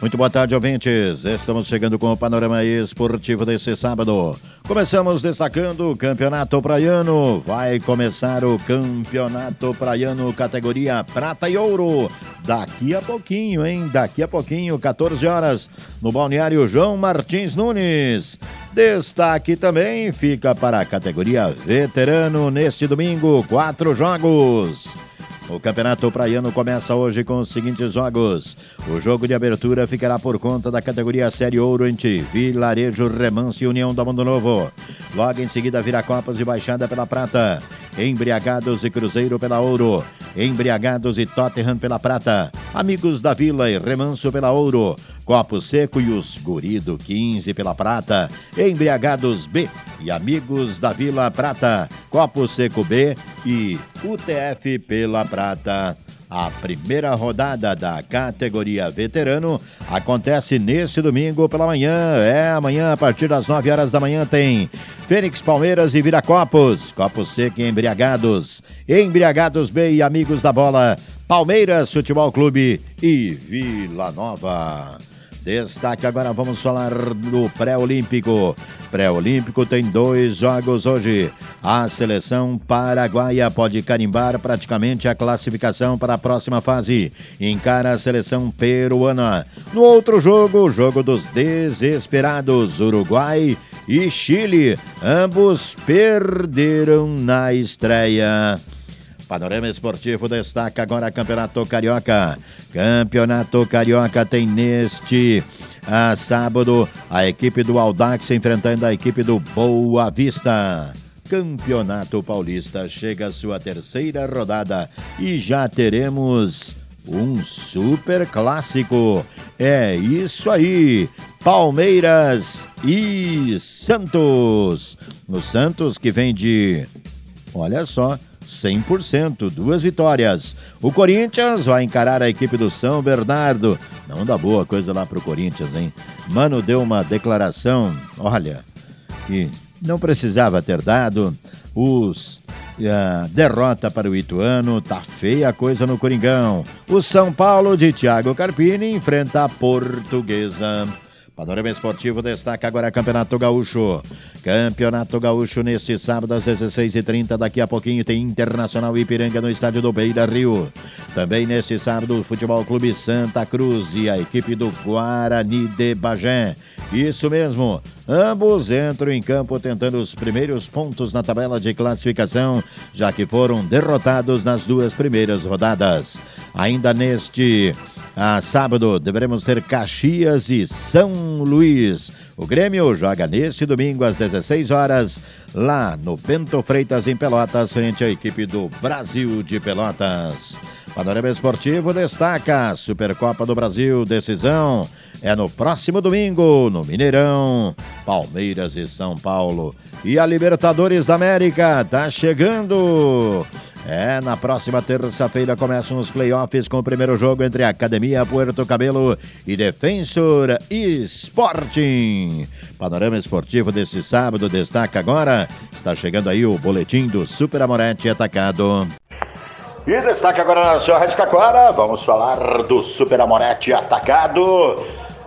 Muito boa tarde, ouvintes. Estamos chegando com o panorama esportivo desse sábado. Começamos destacando o Campeonato Praiano. Vai começar o Campeonato Praiano categoria Prata e Ouro. Daqui a pouquinho, hein? Daqui a pouquinho, 14 horas, no balneário João Martins Nunes. Destaque também fica para a categoria Veterano neste domingo, quatro jogos. O Campeonato Praiano começa hoje com os seguintes jogos. O jogo de abertura ficará por conta da categoria Série Ouro entre Vilarejo, Remanso e União do Mundo Novo. Logo em seguida, Viracopas e Baixada pela Prata. Embriagados e Cruzeiro pela Ouro. Embriagados e Tottenham pela Prata. Amigos da Vila e Remanso pela Ouro. Copo Seco e os Gurido 15 pela Prata. Embriagados B e Amigos da Vila Prata. Copo Seco B e UTF pela Prata. A primeira rodada da categoria veterano acontece nesse domingo pela manhã. É, amanhã, a partir das 9 horas da manhã, tem Fênix Palmeiras e Viracopos. Copo Seco e Embriagados. Embriagados B e Amigos da Bola. Palmeiras Futebol Clube e Vila Nova. Destaque agora, vamos falar do pré-olímpico. Pré-olímpico tem dois jogos hoje. A seleção paraguaia pode carimbar praticamente a classificação para a próxima fase. Encara a seleção peruana. No outro jogo, jogo dos desesperados, Uruguai e Chile. Ambos perderam na estreia. Panorama Esportivo destaca agora Campeonato Carioca. Campeonato Carioca tem neste a sábado a equipe do Aldax enfrentando a equipe do Boa Vista. Campeonato Paulista chega à sua terceira rodada e já teremos um super clássico. É isso aí. Palmeiras e Santos. O Santos que vem de, olha só, 100%, duas vitórias. O Corinthians vai encarar a equipe do São Bernardo. Não dá boa coisa lá pro Corinthians, hein? Mano deu uma declaração, olha, que não precisava ter dado. Os a derrota para o Ituano, tá feia a coisa no Coringão. O São Paulo de Thiago Carpini enfrenta a Portuguesa. Panorama Esportivo destaca agora Campeonato Gaúcho. Campeonato Gaúcho neste sábado às 16h30. Daqui a pouquinho tem Internacional Ipiranga no estádio do Beira Rio. Também neste sábado, o Futebol Clube Santa Cruz e a equipe do Guarani de Bagé. Isso mesmo, ambos entram em campo tentando os primeiros pontos na tabela de classificação, já que foram derrotados nas duas primeiras rodadas. Ainda neste a sábado deveremos ter Caxias e São Luís. O Grêmio joga neste domingo às 16 horas lá no Bento Freitas em Pelotas frente à equipe do Brasil de Pelotas. Panorama Esportivo destaca Supercopa do Brasil, decisão é no próximo domingo no Mineirão, Palmeiras e São Paulo. E a Libertadores da América tá chegando. É, na próxima terça-feira começam os playoffs com o primeiro jogo entre Academia Puerto Cabelo e Defensor Sporting. Panorama esportivo deste sábado destaca agora. Está chegando aí o boletim do Super Amorete Atacado. E destaque agora na sua Rádio Taquara, vamos falar do Super Amorete Atacado.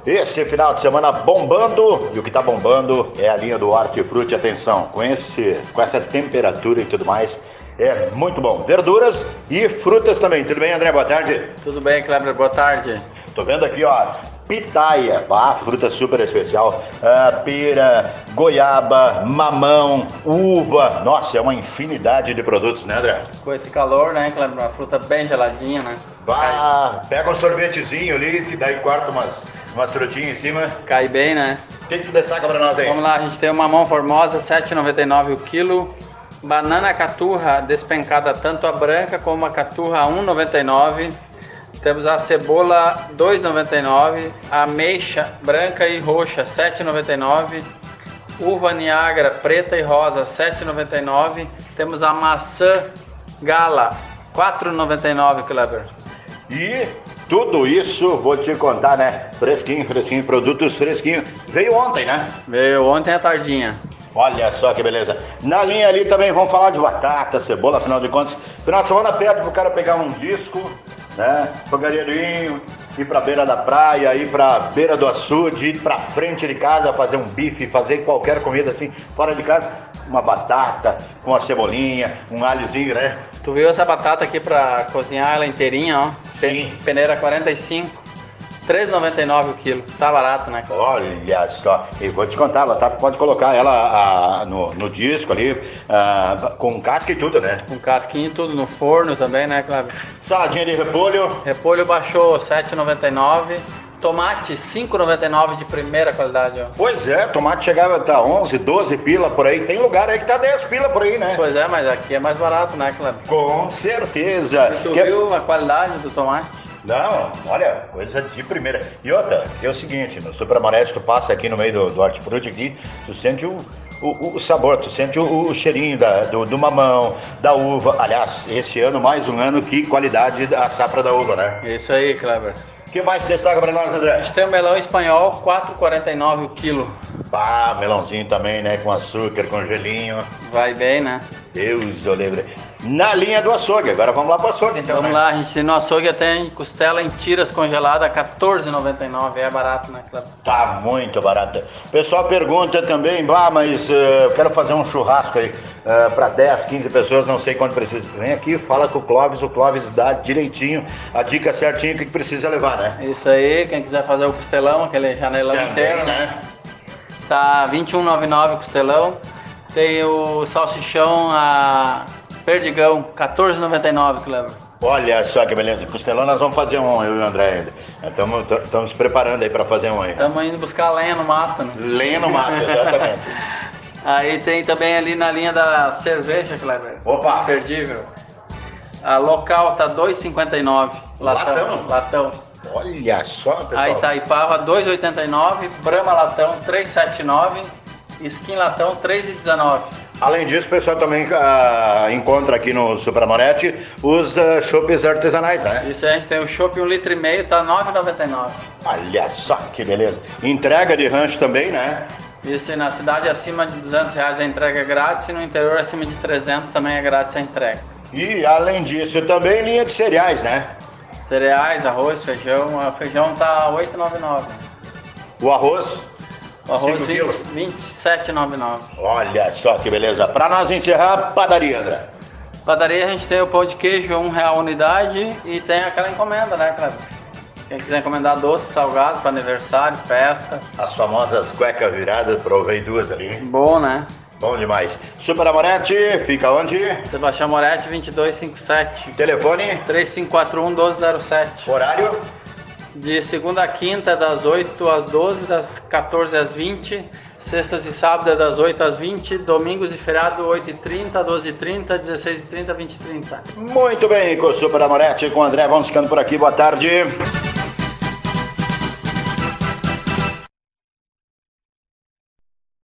Esse final de semana bombando, e o que está bombando é a linha do hortifruti. Atenção, com, esse, com essa temperatura e tudo mais, é muito bom. Verduras e frutas também. Tudo bem, André? Boa tarde. Tudo bem, Kleber. Boa tarde. Tô vendo aqui, ó, pitaia, ah, fruta super especial, ah, pera, goiaba, mamão, uva, nossa, é uma infinidade de produtos, né, André? Com esse calor, né, Kleber, uma fruta bem geladinha, né? Ah, pega um sorvetezinho ali, que daí corta umas, umas frutinhas em cima. Cai bem, né? O que, que tu destaca pra nós aí? Vamos lá, a gente tem o mamão formosa, R$ 7,99 o quilo, Banana caturra despencada, tanto a branca como a caturra 1,99. Temos a cebola 2,99, a ameixa branca e roxa 7,99, uva Niagara preta e rosa 7,99. Temos a maçã gala 4,99, Kleber. E tudo isso, vou te contar, né? Fresquinho, fresquinho, produtos fresquinhos. Veio ontem, né? Veio ontem à tardinha. Olha só que beleza. Na linha ali também vamos falar de batata, cebola, afinal de contas. Final de semana perto pro cara pegar um disco, né? Fogareirinho, ir pra beira da praia, ir pra beira do açude, ir pra frente de casa, fazer um bife, fazer qualquer comida assim, fora de casa, uma batata com uma cebolinha, um alhozinho, né? Tu viu essa batata aqui pra cozinhar ela inteirinha, ó? Sim. Peneira 45. 3,99 o quilo. Tá barato, né? Olha só, e vou te contar, a batata pode colocar ela ah, no, no disco ali, ah, com casca e tudo, né? Com casquinho e tudo no forno também, né, Cláudio? Saladinha de repolho, Repolho baixou 7,99. Tomate 5,99 de primeira qualidade, ó. pois é, tomate chegava a tá 11, 12 pila por aí, tem lugar aí que tá 10 pila por aí, né? Pois é, mas aqui é mais barato, né, Cláudio? Com certeza. Tu Que- viu a qualidade do tomate? Não, olha, coisa de primeira. E outra, é o seguinte, no Supramarete tu passa aqui no meio do, do hortifruti aqui, tu sente o, o, o sabor, tu sente o, o cheirinho da, do, do mamão, da uva. Aliás, esse ano, mais um ano, que qualidade da safra da uva, né? Isso aí, Kleber. O que mais destaca pra nós, André? A gente tem o melão espanhol, 4,49 o quilo. Pá, melãozinho também, né? Com açúcar, com gelinho. Vai bem, né? Deus, eu lembro. Na linha do açougue, agora vamos lá pro açougue, então, Vamos né? lá, a gente no açougue tem costela em tiras congelada, 14,99. É barato, né, Kleber? Tá muito barata. O pessoal pergunta também, bah, mas eh, eu quero fazer um churrasco aí uh, para 10, 15 pessoas, não sei quanto precisa. Vem aqui, fala com o Clóvis, o Clóvis dá direitinho, a dica certinho, o que, precisa levar, né? Isso aí, quem quiser fazer o costelão, aquele janelão inteiro, né? Tá 21,99 o costelão. Tem o salsichão a perdigão, 14,99, Kleber. Olha só que beleza, costelão nós vamos fazer um, eu e o André ainda. Estamos se preparando aí para fazer um aí. Estamos indo buscar lenha no mato, né? Lenha no mato, exatamente. Aí tem também ali na linha da cerveja, Kleber. Opa! Imperdível. A local tá 2,59. Latão. Latão? Latão. Olha só, pessoal. A Itaipava 2,89. Brahma Latão 3,79. Skin Latão 3,19. Além disso, o pessoal também ah, encontra aqui no Supramarete os uh, chopes artesanais, né? Isso a gente tem o chopp 1,5 litro, e meio, tá 9,99. Olha só que beleza. Entrega de rancho também, né? Isso na cidade acima de 200 reais a entrega é grátis e no interior acima de 300 também é grátis a entrega. E além disso, também linha de cereais, né? Cereais, arroz, feijão. O feijão tá 8,99. O arroz. O arroz Cinco quilos? 27,99. Olha só que beleza. Para nós encerrar, padaria, André. Padaria a gente tem o pão de queijo, um real unidade e tem aquela encomenda, né, Cleber? Quem quiser encomendar doce, salgado para aniversário, festa, As famosas cuecas viradas, provei duas ali. bom, né? Bom demais. Super Amorete, fica onde? Sebastião Moretti, 2257, Telefone, 3541-1207. horário. De segunda a quinta, das 8 às 12, das 14 às 20. Sextas e sábados, das 8 às 20. Domingos e feriado, 8h30, 12h30, 16h30, 20h30. Muito bem, com o Super Amorete, com o André. Vamos ficando por aqui. Boa tarde.